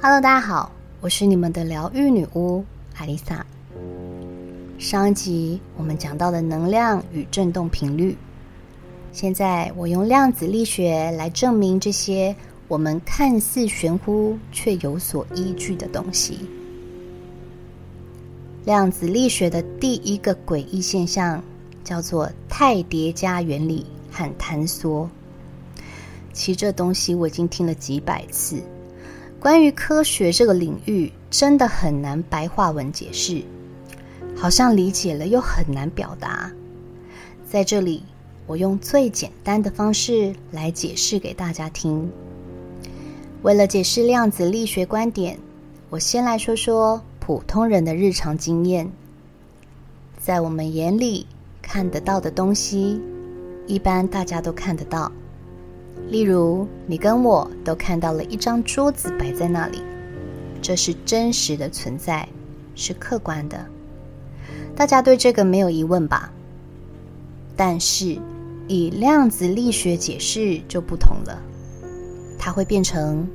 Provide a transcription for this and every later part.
Hello，大家好，我是你们的疗愈女巫艾丽莎。上一集我们讲到了能量与振动频率，现在我用量子力学来证明这些我们看似玄乎却有所依据的东西。量子力学的第一个诡异现象叫做态叠加原理和坍缩。其实这东西我已经听了几百次。关于科学这个领域，真的很难白话文解释，好像理解了又很难表达。在这里，我用最简单的方式来解释给大家听。为了解释量子力学观点，我先来说说普通人的日常经验。在我们眼里看得到的东西，一般大家都看得到。例如，你跟我都看到了一张桌子摆在那里，这是真实的存在，是客观的。大家对这个没有疑问吧？但是，以量子力学解释就不同了，它会变成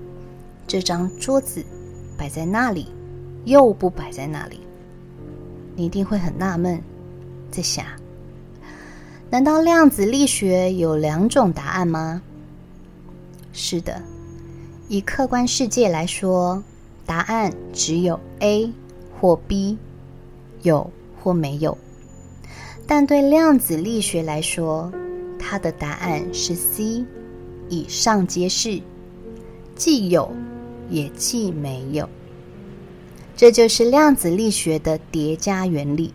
这张桌子摆在那里，又不摆在那里。你一定会很纳闷，在想：难道量子力学有两种答案吗？是的，以客观世界来说，答案只有 A 或 B，有或没有。但对量子力学来说，它的答案是 C，以上皆是，既有也既没有。这就是量子力学的叠加原理。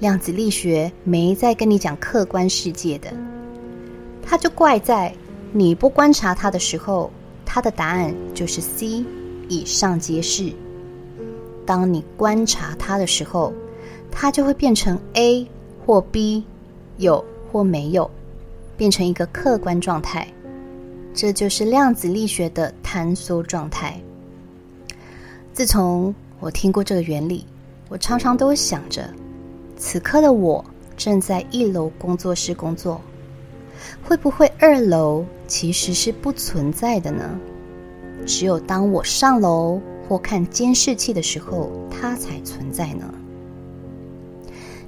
量子力学没在跟你讲客观世界的，它就怪在。你不观察它的时候，它的答案就是 C，以上皆是。当你观察它的时候，它就会变成 A 或 B，有或没有，变成一个客观状态。这就是量子力学的坍缩状态。自从我听过这个原理，我常常都想着，此刻的我正在一楼工作室工作。会不会二楼其实是不存在的呢？只有当我上楼或看监视器的时候，它才存在呢？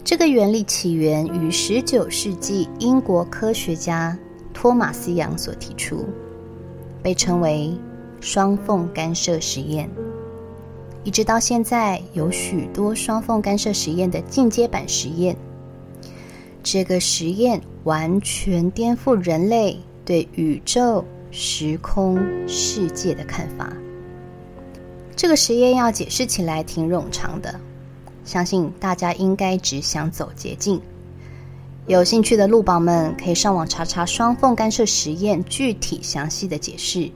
这个原理起源于十九世纪英国科学家托马斯杨所提出，被称为双缝干涉实验。一直到现在，有许多双缝干涉实验的进阶版实验。这个实验完全颠覆人类对宇宙、时空、世界的看法。这个实验要解释起来挺冗长的，相信大家应该只想走捷径。有兴趣的鹿宝们可以上网查查双缝干涉实验具体详细的解释。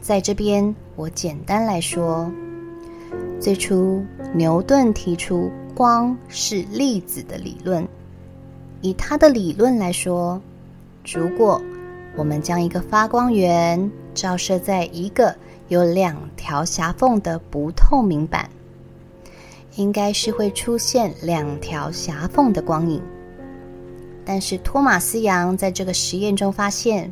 在这边，我简单来说：最初，牛顿提出光是粒子的理论。以他的理论来说，如果我们将一个发光源照射在一个有两条狭缝的不透明板，应该是会出现两条狭缝的光影。但是托马斯杨在这个实验中发现，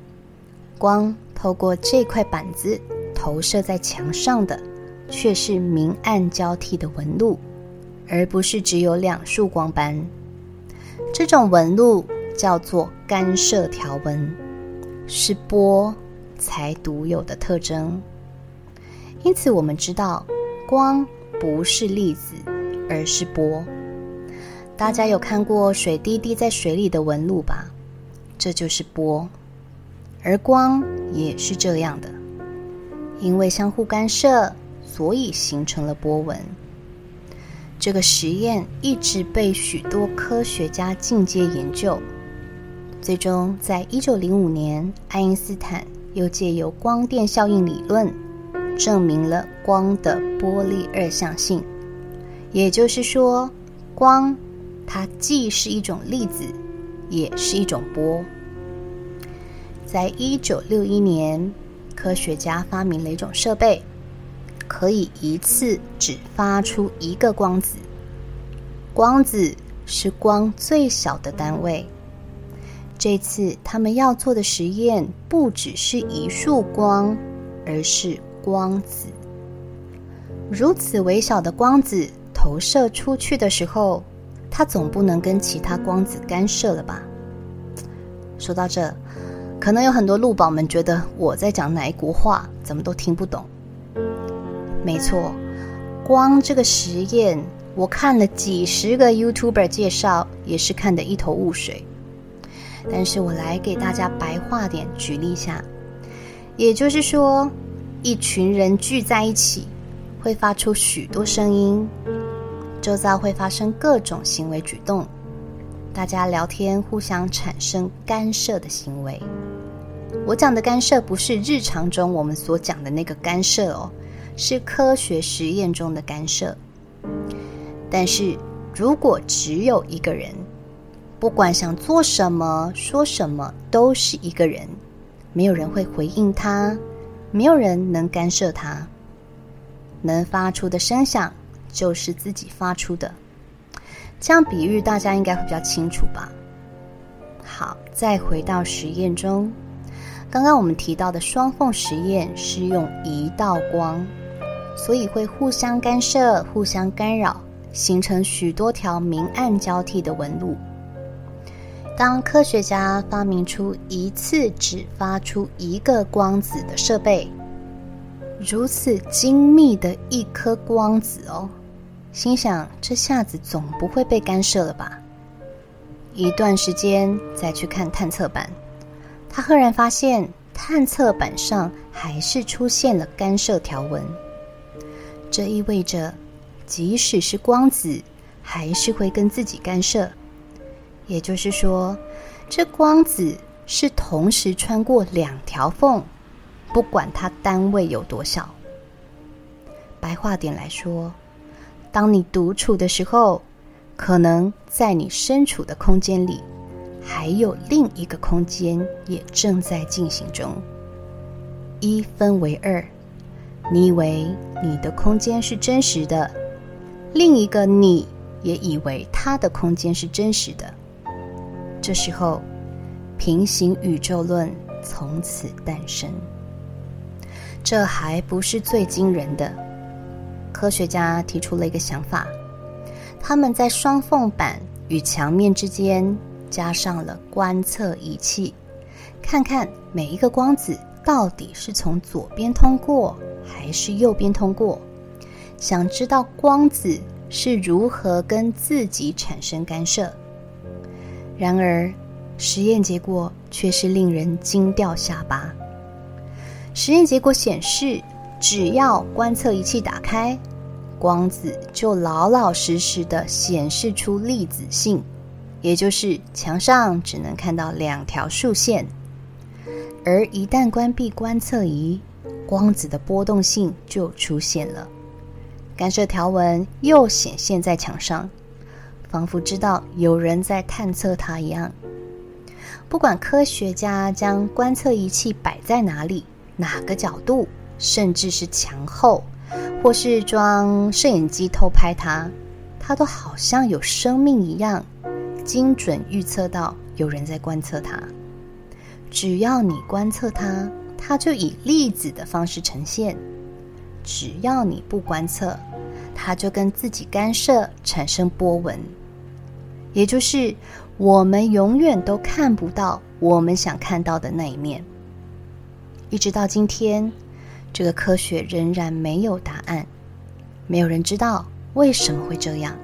光透过这块板子投射在墙上的，却是明暗交替的纹路，而不是只有两束光斑。这种纹路叫做干涉条纹，是波才独有的特征。因此，我们知道光不是粒子，而是波。大家有看过水滴滴在水里的纹路吧？这就是波，而光也是这样的，因为相互干涉，所以形成了波纹。这个实验一直被许多科学家进阶研究，最终在一九零五年，爱因斯坦又借由光电效应理论证明了光的波粒二象性。也就是说，光它既是一种粒子，也是一种波。在一九六一年，科学家发明了一种设备。可以一次只发出一个光子，光子是光最小的单位。这次他们要做的实验不只是一束光，而是光子如此微小的光子投射出去的时候，它总不能跟其他光子干涉了吧？说到这，可能有很多鹿宝们觉得我在讲哪一国话，怎么都听不懂。没错，光这个实验，我看了几十个 YouTuber 介绍，也是看得一头雾水。但是我来给大家白话点举例一下，也就是说，一群人聚在一起，会发出许多声音，周遭会发生各种行为举动。大家聊天，互相产生干涉的行为。我讲的干涉不是日常中我们所讲的那个干涉哦，是科学实验中的干涉。但是如果只有一个人，不管想做什么、说什么，都是一个人，没有人会回应他，没有人能干涉他，能发出的声响就是自己发出的。这样比喻，大家应该会比较清楚吧？好，再回到实验中，刚刚我们提到的双缝实验是用一道光，所以会互相干涉、互相干扰，形成许多条明暗交替的纹路。当科学家发明出一次只发出一个光子的设备，如此精密的一颗光子哦。心想，这下子总不会被干涉了吧？一段时间再去看探测板，他赫然发现探测板上还是出现了干涉条纹。这意味着，即使是光子，还是会跟自己干涉。也就是说，这光子是同时穿过两条缝，不管它单位有多小。白话点来说。当你独处的时候，可能在你身处的空间里，还有另一个空间也正在进行中。一分为二，你以为你的空间是真实的，另一个你也以为他的空间是真实的。这时候，平行宇宙论从此诞生。这还不是最惊人的。科学家提出了一个想法，他们在双缝板与墙面之间加上了观测仪器，看看每一个光子到底是从左边通过还是右边通过，想知道光子是如何跟自己产生干涉。然而，实验结果却是令人惊掉下巴。实验结果显示，只要观测仪器打开，光子就老老实实的显示出粒子性，也就是墙上只能看到两条竖线。而一旦关闭观测仪，光子的波动性就出现了，干涉条纹又显现在墙上，仿佛知道有人在探测它一样。不管科学家将观测仪器摆在哪里，哪个角度。甚至是墙后，或是装摄影机偷拍它，它都好像有生命一样，精准预测到有人在观测它。只要你观测它，它就以粒子的方式呈现；只要你不观测，它就跟自己干涉，产生波纹。也就是我们永远都看不到我们想看到的那一面，一直到今天。这个科学仍然没有答案，没有人知道为什么会这样。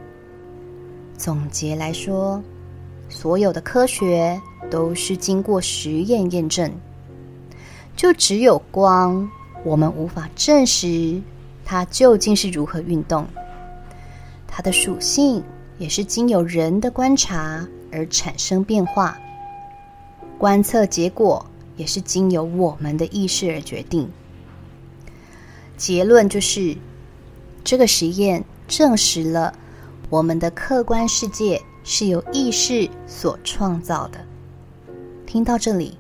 总结来说，所有的科学都是经过实验验证，就只有光，我们无法证实它究竟是如何运动。它的属性也是经由人的观察而产生变化，观测结果也是经由我们的意识而决定。结论就是，这个实验证实了我们的客观世界是由意识所创造的。听到这里，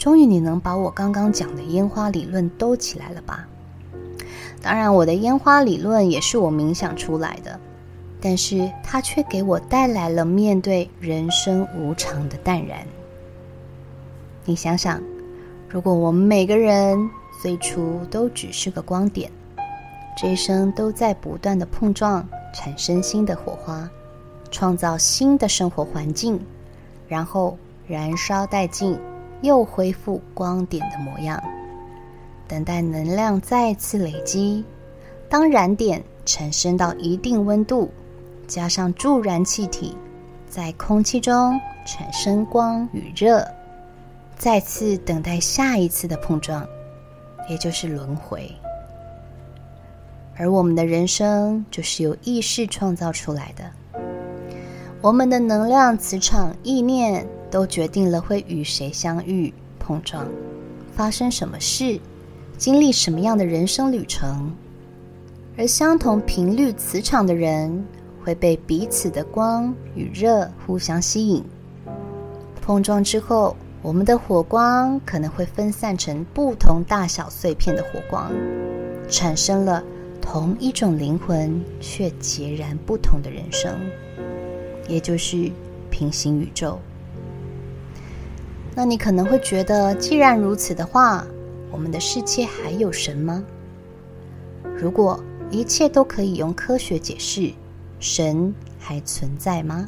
终于你能把我刚刚讲的烟花理论兜起来了吧？当然，我的烟花理论也是我冥想出来的，但是它却给我带来了面对人生无常的淡然。你想想，如果我们每个人，最初都只是个光点，这一生都在不断的碰撞，产生新的火花，创造新的生活环境，然后燃烧殆尽，又恢复光点的模样，等待能量再次累积。当燃点产生到一定温度，加上助燃气体，在空气中产生光与热，再次等待下一次的碰撞，也就是轮回。而我们的人生就是由意识创造出来的，我们的能量、磁场、意念都决定了会与谁相遇、碰撞，发生什么事，经历什么样的人生旅程。而相同频率磁场的人会被彼此的光与热互相吸引，碰撞之后，我们的火光可能会分散成不同大小碎片的火光，产生了。同一种灵魂，却截然不同的人生，也就是平行宇宙。那你可能会觉得，既然如此的话，我们的世界还有神吗？如果一切都可以用科学解释，神还存在吗？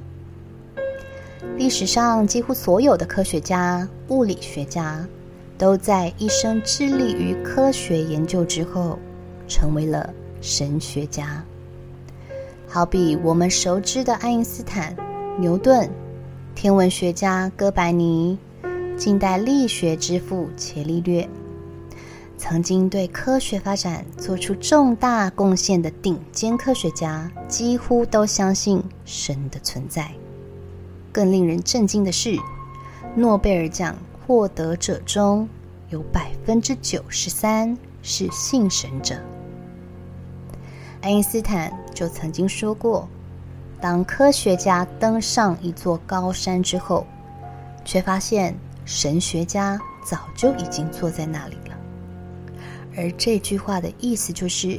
历史上几乎所有的科学家、物理学家，都在一生致力于科学研究之后，成为了。神学家，好比我们熟知的爱因斯坦、牛顿，天文学家哥白尼，近代力学之父伽利略，曾经对科学发展做出重大贡献的顶尖科学家，几乎都相信神的存在。更令人震惊的是，诺贝尔奖获得者中有百分之九十三是信神者。爱因斯坦就曾经说过：“当科学家登上一座高山之后，却发现神学家早就已经坐在那里了。”而这句话的意思就是，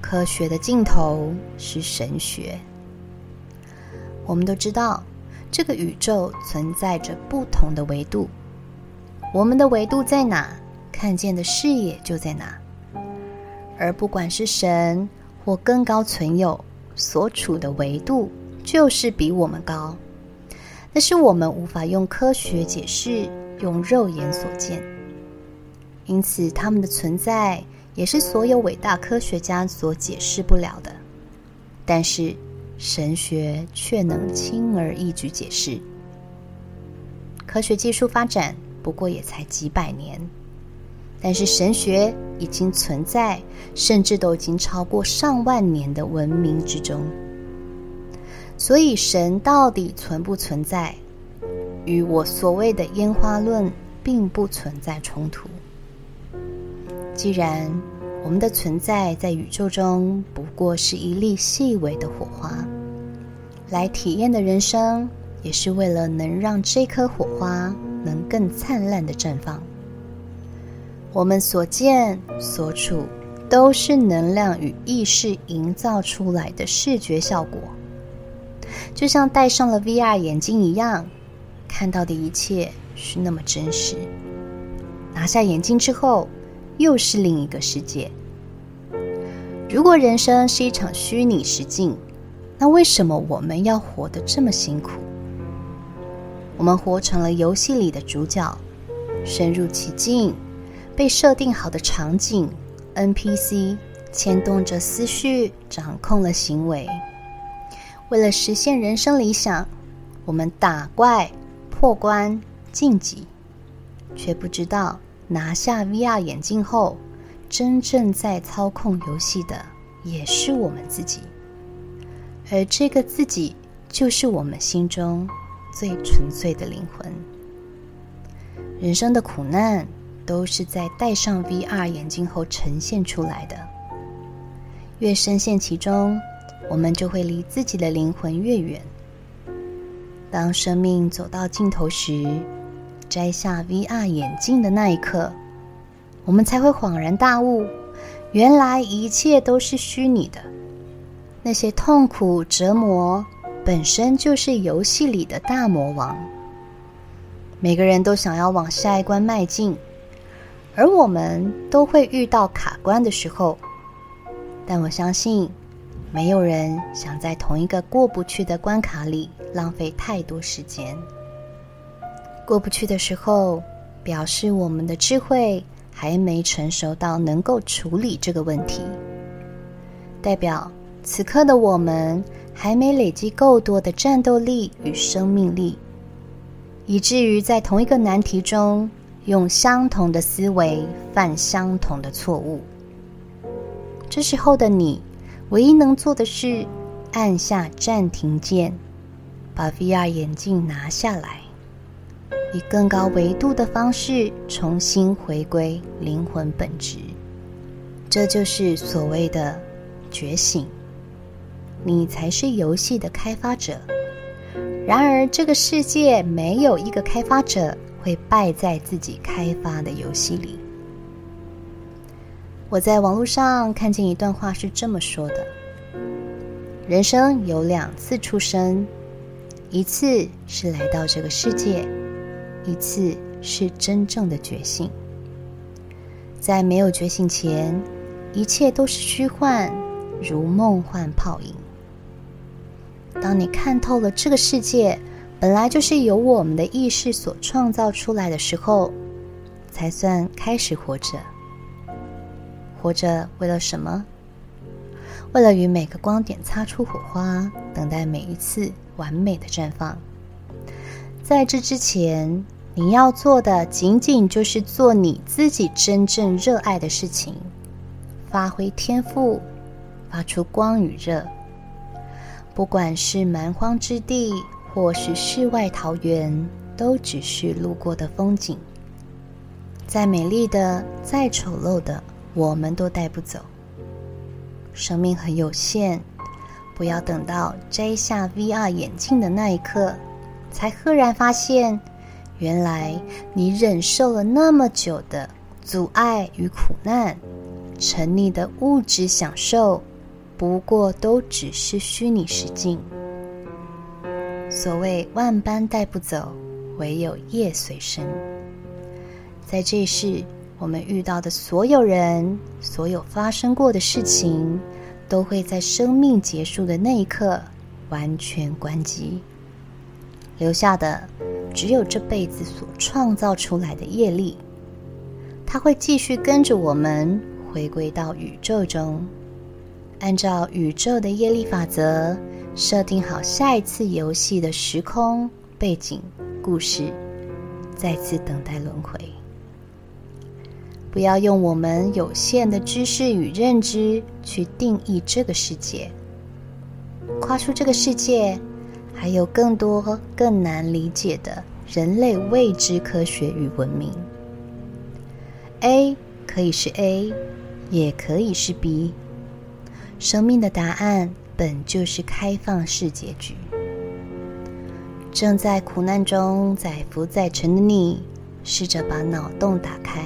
科学的尽头是神学。我们都知道，这个宇宙存在着不同的维度，我们的维度在哪，看见的视野就在哪。而不管是神，或更高存有所处的维度，就是比我们高，那是我们无法用科学解释、用肉眼所见。因此，他们的存在也是所有伟大科学家所解释不了的。但是，神学却能轻而易举解释。科学技术发展不过也才几百年。但是神学已经存在，甚至都已经超过上万年的文明之中。所以，神到底存不存在，与我所谓的烟花论并不存在冲突。既然我们的存在在宇宙中不过是一粒细微的火花，来体验的人生，也是为了能让这颗火花能更灿烂的绽放。我们所见所处，都是能量与意识营造出来的视觉效果，就像戴上了 VR 眼镜一样，看到的一切是那么真实。拿下眼镜之后，又是另一个世界。如果人生是一场虚拟实境，那为什么我们要活得这么辛苦？我们活成了游戏里的主角，深入其境。被设定好的场景，NPC 牵动着思绪，掌控了行为。为了实现人生理想，我们打怪、破关、晋级，却不知道拿下 VR 眼镜后，真正在操控游戏的也是我们自己。而这个自己，就是我们心中最纯粹的灵魂。人生的苦难，都是在戴上 VR 眼镜后呈现出来的。越深陷其中，我们就会离自己的灵魂越远。当生命走到尽头时，摘下 VR 眼镜的那一刻，我们才会恍然大悟：原来一切都是虚拟的。那些痛苦折磨，本身就是游戏里的大魔王。每个人都想要往下一关迈进。而我们都会遇到卡关的时候，但我相信，没有人想在同一个过不去的关卡里浪费太多时间。过不去的时候，表示我们的智慧还没成熟到能够处理这个问题，代表此刻的我们还没累积够多的战斗力与生命力，以至于在同一个难题中用相同的思维犯相同的错误。这时候的你，唯一能做的是按下暂停键，把 VR 眼镜拿下来。以更高维度的方式重新回归灵魂本质，这就是所谓的觉醒。你才是游戏的开发者。然而，这个世界没有一个开发者会败在自己开发的游戏里。我在网络上看见一段话是这么说的：人生有两次出生，一次是来到这个世界。一次是真正的觉醒，在没有觉醒前，一切都是虚幻，如梦幻泡影。当你看透了这个世界本来就是由我们的意识所创造出来的时候，才算开始活着。活着为了什么？为了与每个光点擦出火花，等待每一次完美的绽放。在这之前，你要做的仅仅就是做你自己真正热爱的事情，发挥天赋，发出光与热。不管是蛮荒之地，或是世外桃源，都只是路过的风景。再美丽的，再丑陋的，我们都带不走。生命很有限，不要等到摘下 VR 眼镜的那一刻，才赫然发现。原来你忍受了那么久的阻碍与苦难，沉溺的物质享受，不过都只是虚拟实境。所谓万般带不走，唯有业随身。在这世，我们遇到的所有人，所有发生过的事情，都会在生命结束的那一刻完全关机，留下的。只有这辈子所创造出来的业力，它会继续跟着我们回归到宇宙中，按照宇宙的业力法则，设定好下一次游戏的时空背景故事，再次等待轮回。不要用我们有限的知识与认知去定义这个世界，跨出这个世界。还有更多更难理解的人类未知科学与文明。A 可以是 A，也可以是 B。生命的答案本就是开放式结局。正在苦难中载浮载沉的你，试着把脑洞打开。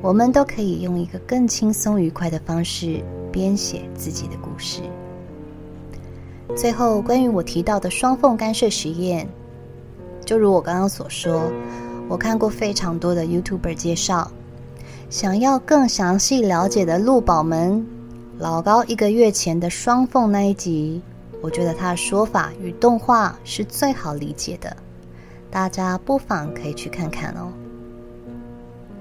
我们都可以用一个更轻松愉快的方式编写自己的故事。最后，关于我提到的双缝干涉实验，就如我刚刚所说，我看过非常多的 YouTuber 介绍，想要更详细了解的鹿宝们，老高一个月前的双缝那一集，我觉得他的说法与动画是最好理解的，大家不妨可以去看看哦。